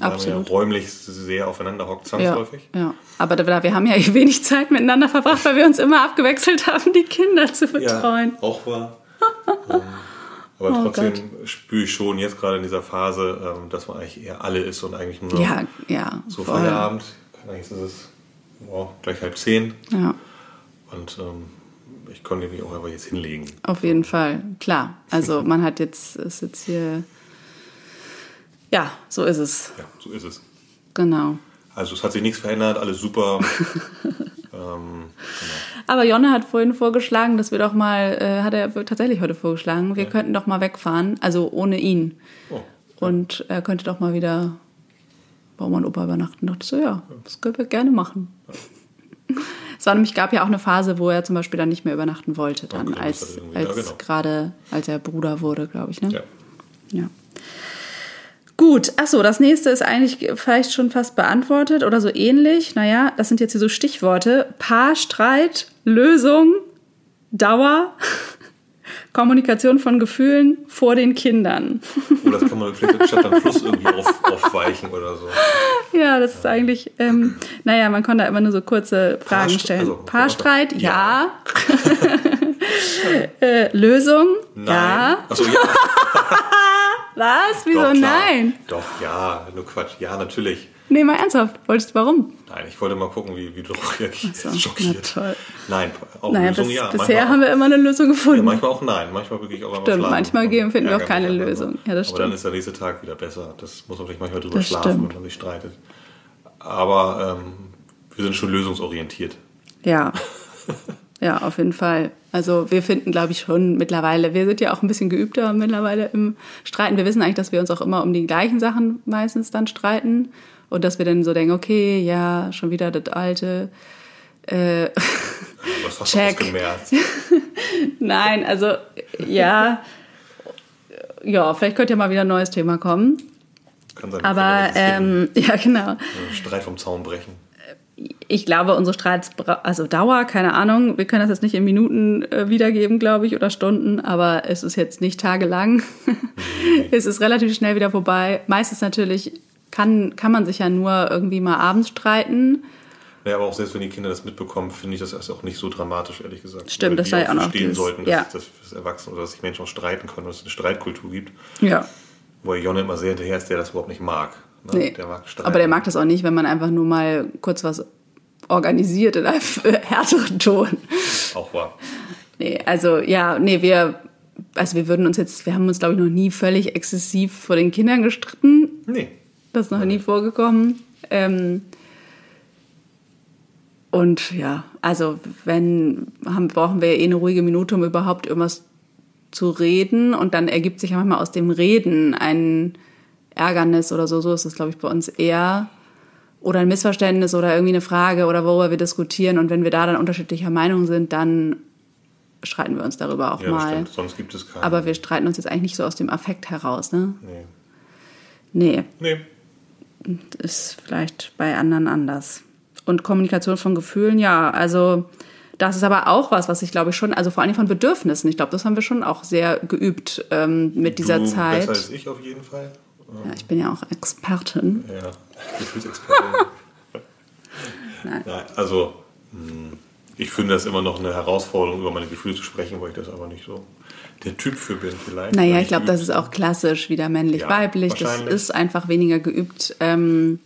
Speaker 1: Absolut.
Speaker 2: ja räumlich sehr aufeinander hockt,
Speaker 1: Ja,
Speaker 2: zwangsläufig.
Speaker 1: ja. Aber da, wir haben ja wenig Zeit miteinander verbracht, weil wir uns immer abgewechselt haben, die Kinder zu betreuen.
Speaker 2: auch wahr. ähm, aber
Speaker 1: Oh
Speaker 2: trotzdem
Speaker 1: Gott.
Speaker 2: spüre ich schon jetzt gerade in dieser Phase, ähm, dass man eigentlich eher alle ist und eigentlich nur
Speaker 1: Ja, ja.
Speaker 2: so
Speaker 1: voll.
Speaker 2: Feierabend. Eigentlich ist es wow, gleich halb zehn.
Speaker 1: Ja,
Speaker 2: Und ähm, ich konnte mich auch einfach jetzt hinlegen.
Speaker 1: auf jeden Fall. Klar. Also man hat jetzt, ist jetzt hier. Ja, so ist es.
Speaker 2: Ja, so ist es.
Speaker 1: Genau.
Speaker 2: Also es hat sich nichts verändert, alles super. ähm,
Speaker 1: Aber Jonne hat vorhin vorgeschlagen, dass wir doch mal, äh, hat er tatsächlich heute vorgeschlagen, wir könnten doch mal wegfahren, also ohne ihn.
Speaker 2: oh,
Speaker 1: Und er könnte doch mal wieder bei Oma und Opa übernachten. Da dachte ich so, ja, das können wir gerne machen. Es war nämlich, gab ja auch eine Phase, wo er zum Beispiel dann nicht mehr übernachten wollte, dann
Speaker 2: Okay,
Speaker 1: als,
Speaker 2: irgendwie- ja,
Speaker 1: als
Speaker 2: genau.
Speaker 1: gerade, als er Bruder wurde, glaube ich. Ne?
Speaker 2: ja.
Speaker 1: Ja. Gut, achso, das nächste ist eigentlich vielleicht schon fast beantwortet oder so ähnlich. Naja, das sind jetzt hier so Stichworte. Paarstreit, Lösung, Dauer, Kommunikation von Gefühlen vor den Kindern.
Speaker 2: froh, das kann man vielleicht statt am Fluss irgendwie auf, aufweichen oder so.
Speaker 1: Ja, das ist eigentlich, ähm, naja, man konnte da immer nur so kurze Fragen
Speaker 2: Paarst-
Speaker 1: stellen.
Speaker 2: also,
Speaker 1: Paarstreit, ja.
Speaker 2: Ja.
Speaker 1: äh, Lösung,
Speaker 2: Nein.
Speaker 1: ja.
Speaker 2: Achso, ja.
Speaker 1: Was? Wieso
Speaker 2: Doch,
Speaker 1: nein?
Speaker 2: Doch, ja, nur Quatsch. Ja, natürlich.
Speaker 1: Nee, mal ernsthaft. Wolltest du warum?
Speaker 2: Nein, ich wollte mal gucken, wie, wie du reagierst.
Speaker 1: So,
Speaker 2: Schockiert.
Speaker 1: na toll.
Speaker 2: Nein, auch
Speaker 1: Naja,
Speaker 2: Lösung
Speaker 1: bis,
Speaker 2: ja.
Speaker 1: bisher
Speaker 2: Manchmal
Speaker 1: haben wir immer eine Lösung
Speaker 2: Ja,
Speaker 1: gefunden.
Speaker 2: manchmal auch nein, manchmal wirklich auch einmal
Speaker 1: Stimmt, manchmal geben- finden wir auch keine. Lösung. Ja, das
Speaker 2: Aber dann
Speaker 1: stimmt.
Speaker 2: ist der nächste Tag wieder besser. Das muss man vielleicht manchmal drüber
Speaker 1: Das
Speaker 2: schlafen,
Speaker 1: stimmt.
Speaker 2: wenn man sich streitet. Aber ähm, wir sind schon lösungsorientiert.
Speaker 1: Ja. Ja, auf jeden Fall. Also wir finden, glaube ich, schon mittlerweile, wir sind ja auch ein bisschen geübter mittlerweile im Streiten. Wir wissen eigentlich, dass wir uns auch immer um die gleichen Sachen meistens dann streiten. Und dass wir dann so denken, okay, ja, schon wieder das alte. Äh,
Speaker 2: Du hast
Speaker 1: Check.
Speaker 2: ausgemerzt.
Speaker 1: nein, also ja. Ja, vielleicht könnte ja mal wieder ein neues Thema kommen.
Speaker 2: Kann sein,
Speaker 1: Aber ähm, ja, genau.
Speaker 2: Streit vom Zaun brechen.
Speaker 1: Ich glaube, unsere Streits, also Dauer, keine Ahnung, wir können das jetzt nicht in Minuten äh, wiedergeben, glaube ich, oder Stunden, aber es ist jetzt nicht tagelang. es ist relativ schnell wieder vorbei. Meistens natürlich kann, kann man sich ja nur irgendwie mal abends streiten.
Speaker 2: Ja, aber auch selbst wenn die Kinder das mitbekommen, finde ich das erst auch nicht so dramatisch, ehrlich gesagt.
Speaker 1: Stimmt, das sei auch noch
Speaker 2: verstehen sollten, dass,
Speaker 1: ja.
Speaker 2: dass, dass Erwachsene oder dass sich Menschen auch streiten können, dass es eine Streitkultur gibt.
Speaker 1: Ja.
Speaker 2: Wo Jonne immer sehr hinterher ist, der das überhaupt nicht mag. Ne?
Speaker 1: Nee.
Speaker 2: Der mag Streiten.
Speaker 1: aber der mag das auch nicht, wenn man einfach nur mal kurz was organisiert in einem härteren Ton.
Speaker 2: Auch wahr.
Speaker 1: Nee, also ja, nee, wir, also wir würden uns jetzt, wir haben uns, glaube ich, noch nie völlig exzessiv vor den Kindern gestritten.
Speaker 2: Nee.
Speaker 1: Das ist noch nie vorgekommen. Ähm, und ja, also wenn haben, brauchen wir eh eine ruhige Minute, um überhaupt irgendwas zu reden. Und dann ergibt sich ja manchmal aus dem Reden ein Ärgernis oder so. So ist es, glaube ich, bei uns eher. Oder ein Missverständnis oder irgendwie eine Frage oder worüber wir diskutieren. Und wenn wir da dann unterschiedlicher Meinung sind, dann streiten wir uns darüber auch
Speaker 2: Ja,
Speaker 1: mal.
Speaker 2: stimmt. Sonst gibt es keinen.
Speaker 1: Aber wir streiten uns jetzt eigentlich nicht so aus dem Affekt heraus, ne?
Speaker 2: Nee.
Speaker 1: Nee.
Speaker 2: Nee.
Speaker 1: ist vielleicht bei anderen anders. Und Kommunikation von Gefühlen, ja, also das ist aber auch was, was ich glaube ich schon, also vor allem von Bedürfnissen, ich glaube, das haben wir schon auch sehr geübt ähm, mit dieser
Speaker 2: du
Speaker 1: Zeit.
Speaker 2: Besser als ich auf jeden Fall.
Speaker 1: Ja, ich bin ja auch Expertin.
Speaker 2: Ja, Gefühlsexpertin.
Speaker 1: Nein.
Speaker 2: Nein, also, mh, ich finde das immer noch eine Herausforderung, über meine Gefühle zu sprechen, weil ich das aber nicht so der Typ für bin vielleicht.
Speaker 1: Naja, ich glaube, das ist auch klassisch, wieder männlich-weiblich.
Speaker 2: Ja,
Speaker 1: das ist einfach weniger geübt. Ähm,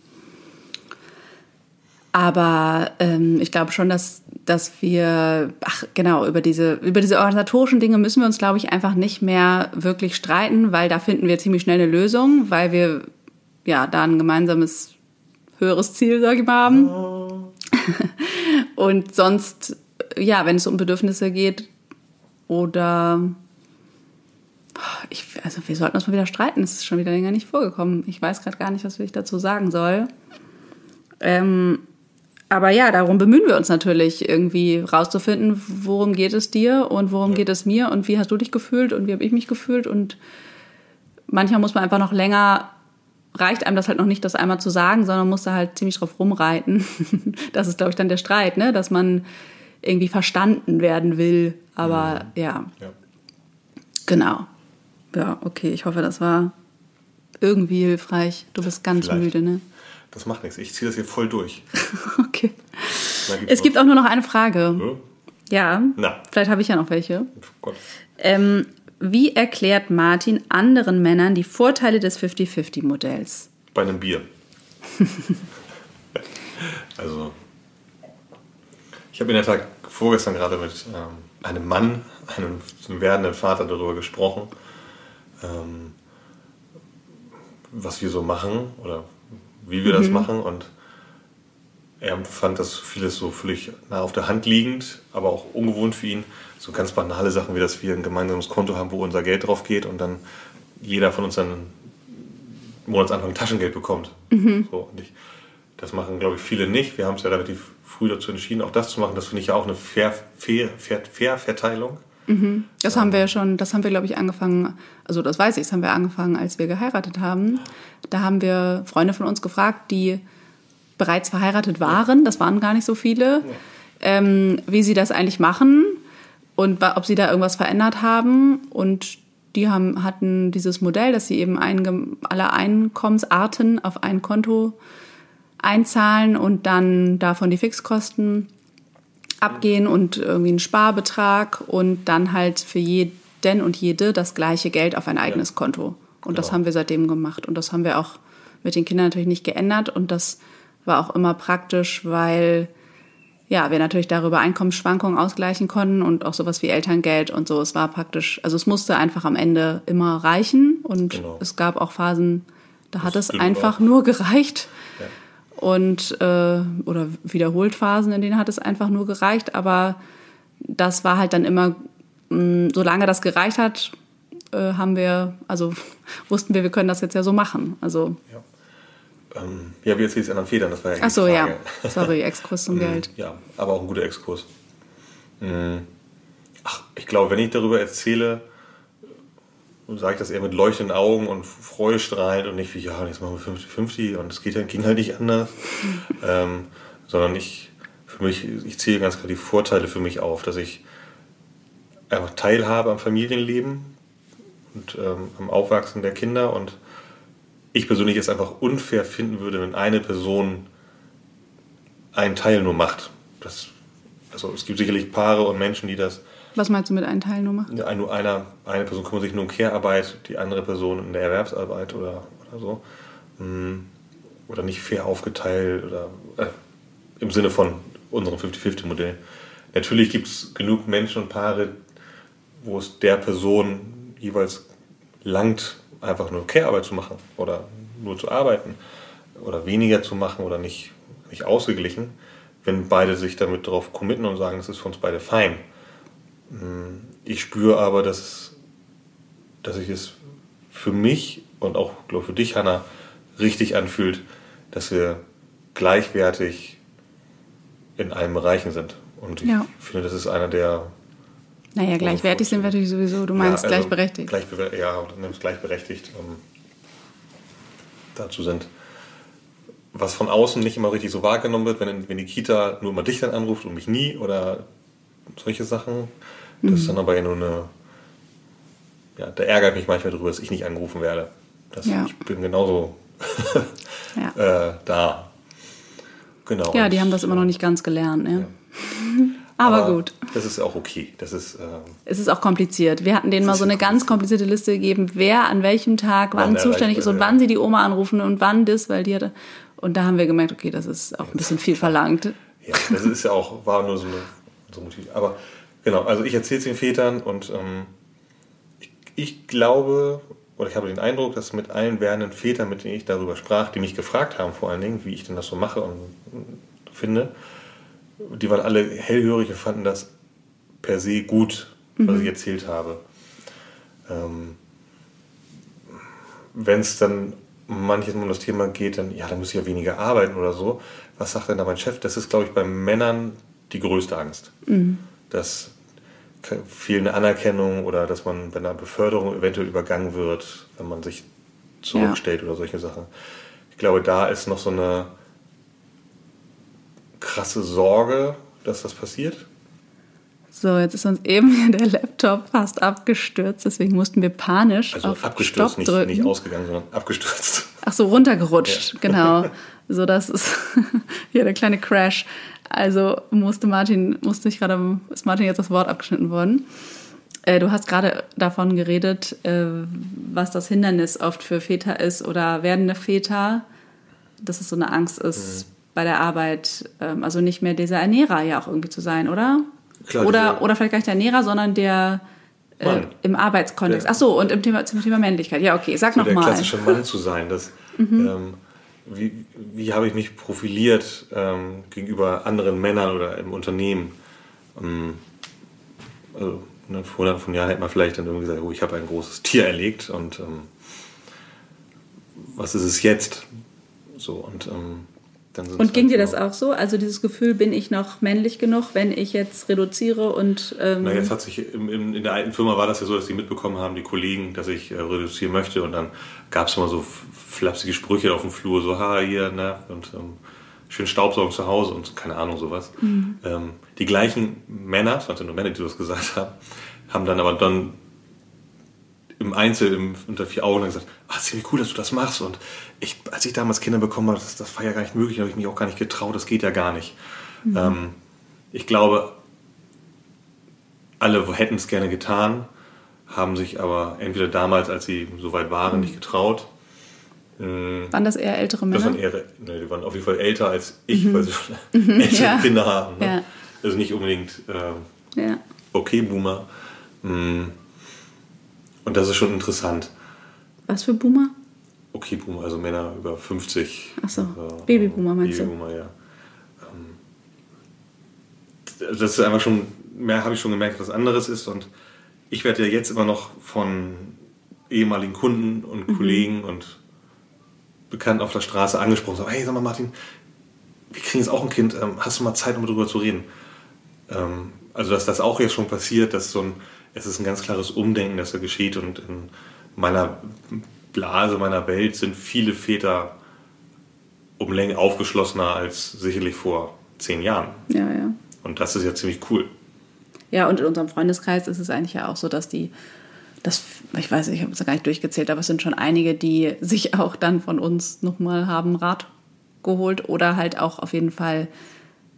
Speaker 1: aber ähm, ich glaube schon, dass, dass wir, ach genau, über diese, über diese organisatorischen Dinge müssen wir uns, glaube ich, einfach nicht mehr wirklich streiten, weil da finden wir ziemlich schnell eine Lösung, weil wir ja da ein gemeinsames höheres Ziel, sage ich mal, haben. Und sonst, ja, wenn es um Bedürfnisse geht oder ich, also wir sollten uns mal wieder streiten. Es ist schon wieder länger nicht vorgekommen. Ich weiß gerade gar nicht, was ich dazu sagen soll. Ähm, aber ja, darum bemühen wir uns natürlich, irgendwie rauszufinden, worum geht es dir und worum geht es mir und wie hast du dich gefühlt und wie habe ich mich gefühlt. Und manchmal muss man einfach noch länger, reicht einem das halt noch nicht, das einmal zu sagen, sondern muss da halt ziemlich drauf rumreiten. das ist, glaube ich, dann der Streit, ne? dass man irgendwie verstanden werden will. Aber ja,
Speaker 2: Ja.
Speaker 1: Genau. Ja, okay, ich hoffe, das war irgendwie hilfreich. Du bist ganz
Speaker 2: Vielleicht.
Speaker 1: müde, ne?
Speaker 2: Das macht nichts. Ich ziehe das hier voll durch.
Speaker 1: Okay. Es gibt auch nur noch eine Frage.
Speaker 2: Hm?
Speaker 1: Ja.
Speaker 2: Na.
Speaker 1: Vielleicht habe ich ja noch welche.
Speaker 2: Oh Gott.
Speaker 1: Ähm, wie erklärt Martin anderen Männern die Vorteile des 50-50-Modells?
Speaker 2: Bei einem Bier. also, ich habe in der Tat vorgestern gerade mit ähm, einem Mann, einem werdenden Vater darüber gesprochen, ähm, was wir so machen oder wie wir das machen. Und er fand das vieles so völlig nah auf der Hand liegend, aber auch ungewohnt für ihn. So ganz banale Sachen wie, dass wir ein gemeinsames Konto haben, wo unser Geld drauf geht und dann jeder von uns dann Monatsanfang Taschengeld bekommt. So, und ich, das machen, glaube ich, viele nicht. Wir haben es ja relativ früh dazu entschieden, auch das zu machen. Das finde ich ja auch eine fair, fair, fair, fair Verteilung.
Speaker 1: Das haben wir schon, das haben wir, glaube ich, angefangen, also das weiß ich, das haben wir angefangen, als wir geheiratet haben. Da haben wir Freunde von uns gefragt, die bereits verheiratet waren, das waren gar nicht so viele, ähm, wie sie das eigentlich machen und ob sie da irgendwas verändert haben. Und die haben, hatten dieses Modell, dass sie eben ein, alle Einkommensarten auf ein Konto einzahlen und dann davon die Fixkosten abgehen und irgendwie einen Sparbetrag und dann halt für jeden und jede das gleiche Geld auf ein eigenes ja. Konto. Und genau. das haben wir seitdem gemacht. Und das haben wir auch mit den Kindern natürlich nicht geändert. Und das war auch immer praktisch, weil ja, wir natürlich darüber Einkommensschwankungen ausgleichen konnten und auch sowas wie Elterngeld und so. Es war praktisch, also es musste einfach am Ende immer reichen und genau. es gab auch Phasen, da das hat es einfach auch. nur gereicht. Ja. Und äh, oder wiederholt Phasen, in denen hat es einfach nur gereicht. Aber das war halt dann immer, mh, solange das gereicht hat, äh, haben wir, also wussten wir, wir können das jetzt ja so machen. Also
Speaker 2: ja. Ähm, ja, wie erzählst du anderen Federn? Das war
Speaker 1: ja Ach so, ja. Sorry, Exkurs zum mm, Geld.
Speaker 2: Ja, aber auch ein guter Exkurs. Mm. Ach, ich glaube, wenn ich darüber erzähle, sage ich das eher mit leuchtenden Augen und freudestrahlend und nicht wie, ja, jetzt machen wir 50-50 und es geht, ging halt nicht anders. ähm, sondern ich, für mich, ich zähle ganz klar die Vorteile für mich auf, dass ich einfach teilhabe am Familienleben und ähm, am Aufwachsen der Kinder und ich persönlich es einfach unfair finden würde, wenn eine Person einen Teil nur macht. Das, also es gibt sicherlich Paare und Menschen, die das.
Speaker 1: Was meinst du mit einem Teil nur
Speaker 2: einer, eine Person kümmert sich nur um Care-Arbeit, die andere Person in der Erwerbsarbeit oder, oder so. Hm, oder nicht fair aufgeteilt oder äh, im Sinne von unserem 50-50-Modell. Natürlich gibt es genug Menschen und Paare, wo es der Person jeweils langt, einfach nur Care-Arbeit zu machen oder nur zu arbeiten oder weniger zu machen oder nicht, nicht ausgeglichen, wenn beide sich damit darauf committen und sagen, das ist für uns beide fein. Hm, ich spüre aber, dass, dass sich es für mich und auch glaube für dich, Hanna, richtig anfühlt, dass wir gleichwertig in allen Bereichen sind. Und ich ja. finde, das ist einer der
Speaker 1: naja, gleichwertig sind wir natürlich sowieso. Du meinst ja, also gleichberechtigt.
Speaker 2: Gleichbe ja, du nimmst gleichberechtigt ähm, dazu sind. Was von außen nicht immer richtig so wahrgenommen wird, wenn, wenn die Kita nur immer dich dann anruft und mich nie oder solche Sachen. Das mhm. ist dann aber ja nur eine. Ja, da ärgert mich manchmal darüber, dass ich nicht angerufen werde. Das, ja. Ich bin genauso ja. äh, da.
Speaker 1: Genau. Ja, die haben das immer noch nicht ganz gelernt. Ja. Aber, Aber, gut.
Speaker 2: Das ist auch okay. Das ist, äh,
Speaker 1: es ist auch kompliziert. Wir hatten denen mal so eine ganz komplizierte Liste gegeben, wer an welchem Tag wann, wann zuständig ist und ja. wann sie die Oma anrufen und wann das, weil die hatte. Und da haben wir gemerkt, okay, das ist auch ein bisschen viel verlangt.
Speaker 2: Ja, das ist ja auch, war nur so eine so Motiv. Aber genau, also ich erzähle es den Vätern und ähm, ich, ich glaube, oder ich habe den Eindruck, dass mit allen werdenden Vätern, mit denen ich darüber sprach, die mich gefragt haben vor allen Dingen, wie ich denn das so mache und finde, die waren alle hellhörig und fanden das per se gut, was mhm. ich erzählt habe. Ähm, Wenn es dann manches Mal um das Thema geht, dann, ja, dann muss ich ja weniger arbeiten oder so. Was sagt denn da mein Chef? Das ist, glaube ich, bei Männern die größte Angst. Mhm. Dass fehlende Anerkennung oder dass man bei einer Beförderung eventuell übergangen wird, wenn man sich zurückstellt ja. oder solche Sachen. Ich glaube, da ist noch so eine krasse Sorge, dass das passiert?
Speaker 1: So, jetzt ist uns eben der Laptop fast abgestürzt, deswegen mussten wir panisch
Speaker 2: also auf abgestürzt, Stopp nicht, drücken. nicht ausgegangen, sondern abgestürzt.
Speaker 1: Ach so, runtergerutscht, ja. genau. So, das ist hier der kleine Crash. Also musste Martin, musste ich gerade, ist Martin jetzt das Wort abgeschnitten worden. Äh, du hast gerade davon geredet, äh, was das Hindernis oft für Väter ist oder werdende Väter, dass es so eine Angst ist. Mhm bei der Arbeit, ähm, also nicht mehr dieser Ernährer ja auch irgendwie zu sein, oder? Klar, oder, oder vielleicht gar nicht der Ernährer, sondern der äh, im Arbeitskontext. Ja. Ach so, und im Thema, zum Thema Männlichkeit. Ja, okay, sag so nochmal.
Speaker 2: Der klassische Mann zu sein, das, mhm. ähm, wie, wie habe ich mich profiliert ähm, gegenüber anderen Männern oder im Unternehmen? Ähm, also, ne, vor hunderten von Jahren hätte man vielleicht dann irgendwie gesagt, oh, ich habe ein großes Tier erlegt und ähm, was ist es jetzt? So, und ähm,
Speaker 1: und ging halt dir das auch so? Also dieses Gefühl, bin ich noch männlich genug, wenn ich jetzt reduziere und...
Speaker 2: Ähm Na, jetzt hat sich, im, im, in der alten Firma war das ja so, dass die mitbekommen haben, die Kollegen, dass ich äh, reduzieren möchte und dann gab es immer so flapsige Sprüche auf dem Flur, so, ha, hier, ne, und ähm, schön Staubsaugen zu Hause und keine Ahnung, sowas. Mhm. Ähm, die gleichen Männer, es waren ja nur Männer, die das gesagt haben, haben dann aber dann im Einzel im, unter vier Augen gesagt, ach, ziemlich cool, dass du das machst. Und ich, als ich damals Kinder bekommen habe, das, das war ja gar nicht möglich, da habe ich mich auch gar nicht getraut, das geht ja gar nicht. Mhm. Ähm, ich glaube, alle hätten es gerne getan, haben sich aber entweder damals, als sie so weit waren, mhm. nicht getraut.
Speaker 1: Mhm. Waren das eher ältere Männer? Das
Speaker 2: waren eher, ne, die waren auf jeden Fall älter als ich, mhm. weil sie schon mhm. ältere ja. Kinder haben. Ne? Ja. Also nicht unbedingt äh, ja. okay Boomer. Mhm. Und das ist schon interessant.
Speaker 1: Was für Boomer?
Speaker 2: Okay Boomer, also Männer über 50.
Speaker 1: Achso, äh, Babyboomer meinst Babyboomer, du?
Speaker 2: Babyboomer, ja. Ähm, das ist einfach schon, mehr habe ich schon gemerkt, was anderes ist und ich werde ja jetzt immer noch von ehemaligen Kunden und mhm. Kollegen und Bekannten auf der Straße angesprochen. So, hey, sag mal Martin, wir kriegen jetzt auch ein Kind, ähm, hast du mal Zeit, um darüber zu reden? Ähm, also, dass das auch jetzt schon passiert, dass so ein, es ist ein ganz klares Umdenken, das da geschieht und in meiner Blase, meiner Welt sind viele Väter um Länge aufgeschlossener als sicherlich vor zehn Jahren.
Speaker 1: Ja, ja.
Speaker 2: Und das ist ja ziemlich cool.
Speaker 1: Ja, und in unserem Freundeskreis ist es eigentlich ja auch so, dass die, das, ich weiß, ich habe es gar nicht durchgezählt, aber es sind schon einige, die sich auch dann von uns nochmal haben Rat geholt oder halt auch auf jeden Fall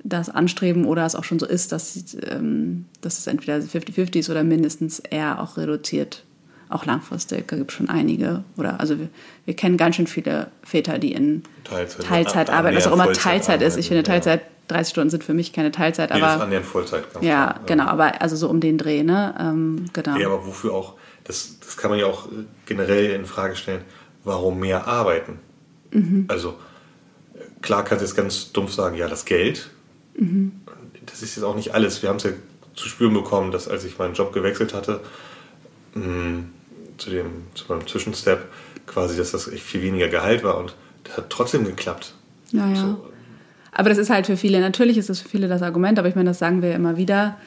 Speaker 1: das anstreben oder es auch schon so ist, dass, ähm, dass es entweder 50-50 ist oder mindestens eher auch reduziert, auch langfristig. Da gibt es schon einige. Oder also wir, wir, kennen ganz schön viele Väter, die in Teilzeit, Teilzeit arbeiten, was auch immer Teilzeit ist. Ich finde Teilzeit 30 Stunden sind für mich keine Teilzeit, nee, aber. Das ist
Speaker 2: Vollzeit,
Speaker 1: Ja, klar. genau, aber also so um den Dreh, ne? Ähm, genau.
Speaker 2: Ja, aber wofür auch, das, das kann man ja auch generell in Frage stellen, warum mehr arbeiten? Mhm. Also, klar kannst du jetzt ganz dumpf sagen, ja, das Geld. Mhm. Das ist jetzt auch nicht alles. Wir haben es ja zu spüren bekommen, dass als ich meinen Job gewechselt hatte, mh, mm, zu, dem, zu meinem Zwischenstep, quasi, dass das echt viel weniger Gehalt war und das hat trotzdem geklappt.
Speaker 1: Ja, ja. So, aber das ist halt für viele, natürlich ist das für viele das Argument, aber ich meine, das sagen wir immer wieder.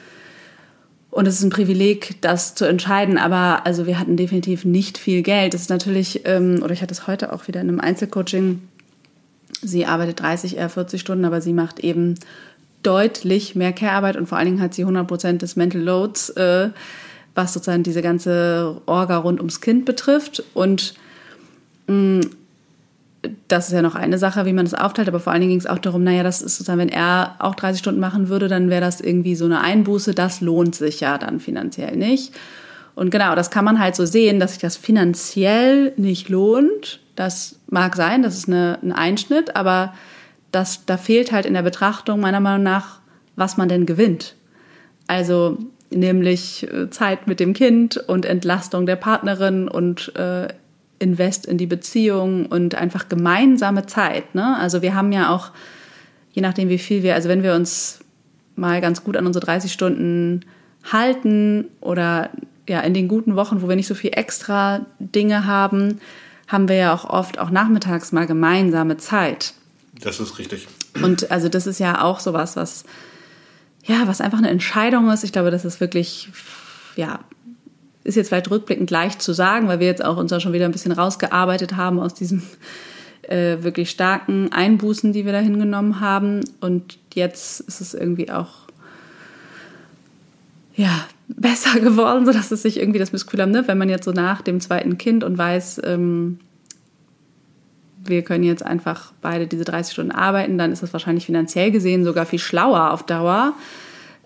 Speaker 1: Und es ist ein Privileg, das zu entscheiden. Aber also wir hatten definitiv nicht viel Geld. Das ist natürlich, ähm, oder ich hatte es heute auch wieder in einem Einzelcoaching. Sie arbeitet 30, eher 40 Stunden, aber sie macht eben deutlich mehr Care-Arbeit und vor allen Dingen hat sie 100 Prozent des Mental Loads, äh, was sozusagen diese ganze Orga rund ums Kind betrifft. Und mh, mm, das ist ja noch eine Sache, wie man das aufteilt, aber vor allen Dingen ging es auch darum, naja, das ist sozusagen, wenn er auch 30 Stunden machen würde, dann wäre das irgendwie so eine Einbuße, das lohnt sich ja dann finanziell nicht. Und genau, das kann man halt so sehen, dass sich das finanziell nicht lohnt. Das mag sein, das ist eine, ein Einschnitt, aber das, da fehlt halt in der Betrachtung meiner Meinung nach, was man denn gewinnt. Also nämlich äh, Zeit mit dem Kind und Entlastung der Partnerin und äh, Invest in die Beziehung und einfach gemeinsame Zeit. Ne? Also wir haben ja auch, je nachdem wie viel wir, also wenn wir uns mal ganz gut an unsere 30 Stunden halten oder ja in den guten Wochen, wo wir nicht so viel extra Dinge haben, haben wir ja auch oft auch nachmittags mal gemeinsame Zeit.
Speaker 2: Das ist richtig.
Speaker 1: Und also das ist ja auch sowas, was ja, was einfach eine Entscheidung ist. Ich glaube, das ist wirklich ja ist jetzt vielleicht rückblickend leicht zu sagen, weil wir jetzt auch uns auch schon wieder ein bisschen rausgearbeitet haben aus diesen äh, wirklich starken Einbußen, die wir da hingenommen haben. Und jetzt ist es irgendwie auch ja, besser geworden, sodass es sich irgendwie das Gefühl haben, ne? wenn man jetzt so nach dem zweiten Kind und weiß, ähm, wir können jetzt einfach beide diese 30 Stunden arbeiten, dann ist das wahrscheinlich finanziell gesehen sogar viel schlauer auf Dauer,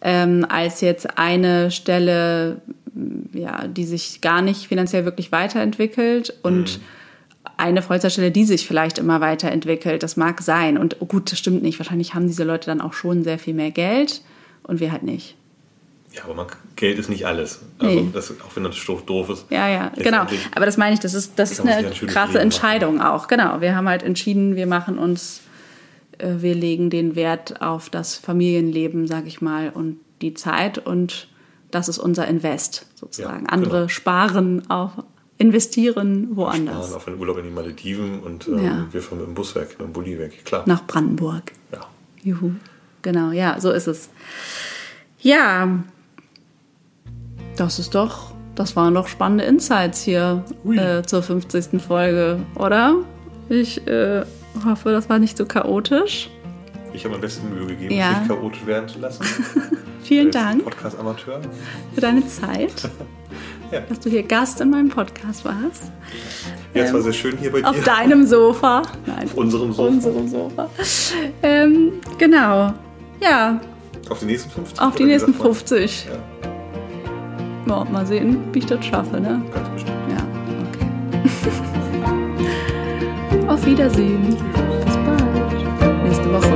Speaker 1: ähm, als jetzt eine Stelle ja, die sich gar nicht finanziell wirklich weiterentwickelt und mhm. eine Vollzeitstelle, die sich vielleicht immer weiterentwickelt. Das mag sein. Und oh gut, das stimmt nicht. Wahrscheinlich haben diese Leute dann auch schon sehr viel mehr Geld und wir halt nicht.
Speaker 2: Ja, aber man, Geld ist nicht alles. Also nee. das, auch wenn das doof, doof ist.
Speaker 1: Ja, ja, genau. Aber das meine ich, das ist, das ist eine ein krasse Leben Entscheidung machen. auch. Genau. Wir haben halt entschieden, wir machen uns, äh, wir legen den Wert auf das Familienleben, sag ich mal, und die Zeit und das ist unser Invest sozusagen. Ja, Andere genau. sparen auf, investieren woanders.
Speaker 2: Sparen auf einen Urlaub in die Malediven und ähm, ja. wir fahren mit dem Bus weg, mit dem Bulli weg, klar.
Speaker 1: Nach Brandenburg.
Speaker 2: Ja.
Speaker 1: Juhu. Genau, ja, so ist es. Ja, das ist doch, das waren doch spannende Insights hier äh, zur 50. Folge, oder? Ich äh, hoffe, das war nicht so chaotisch.
Speaker 2: Ich habe am besten Mühe gegeben, ja. es nicht chaotisch werden zu lassen.
Speaker 1: Vielen Dank.
Speaker 2: Podcast-Amateur.
Speaker 1: Für deine Zeit.
Speaker 2: ja.
Speaker 1: Dass du hier Gast in meinem Podcast warst.
Speaker 2: Ja, es war ähm, sehr schön hier bei
Speaker 1: auf
Speaker 2: dir.
Speaker 1: Auf deinem Sofa. Nein.
Speaker 2: Auf unserem Sofa.
Speaker 1: Unserem Sofa. Ähm, genau. Ja.
Speaker 2: Auf die nächsten 50.
Speaker 1: Auf die nächsten 50.
Speaker 2: Ja.
Speaker 1: Ja, mal sehen, wie ich das schaffe, ne? Ja, okay. Auf Wiedersehen. Bis bald. Nächste Woche.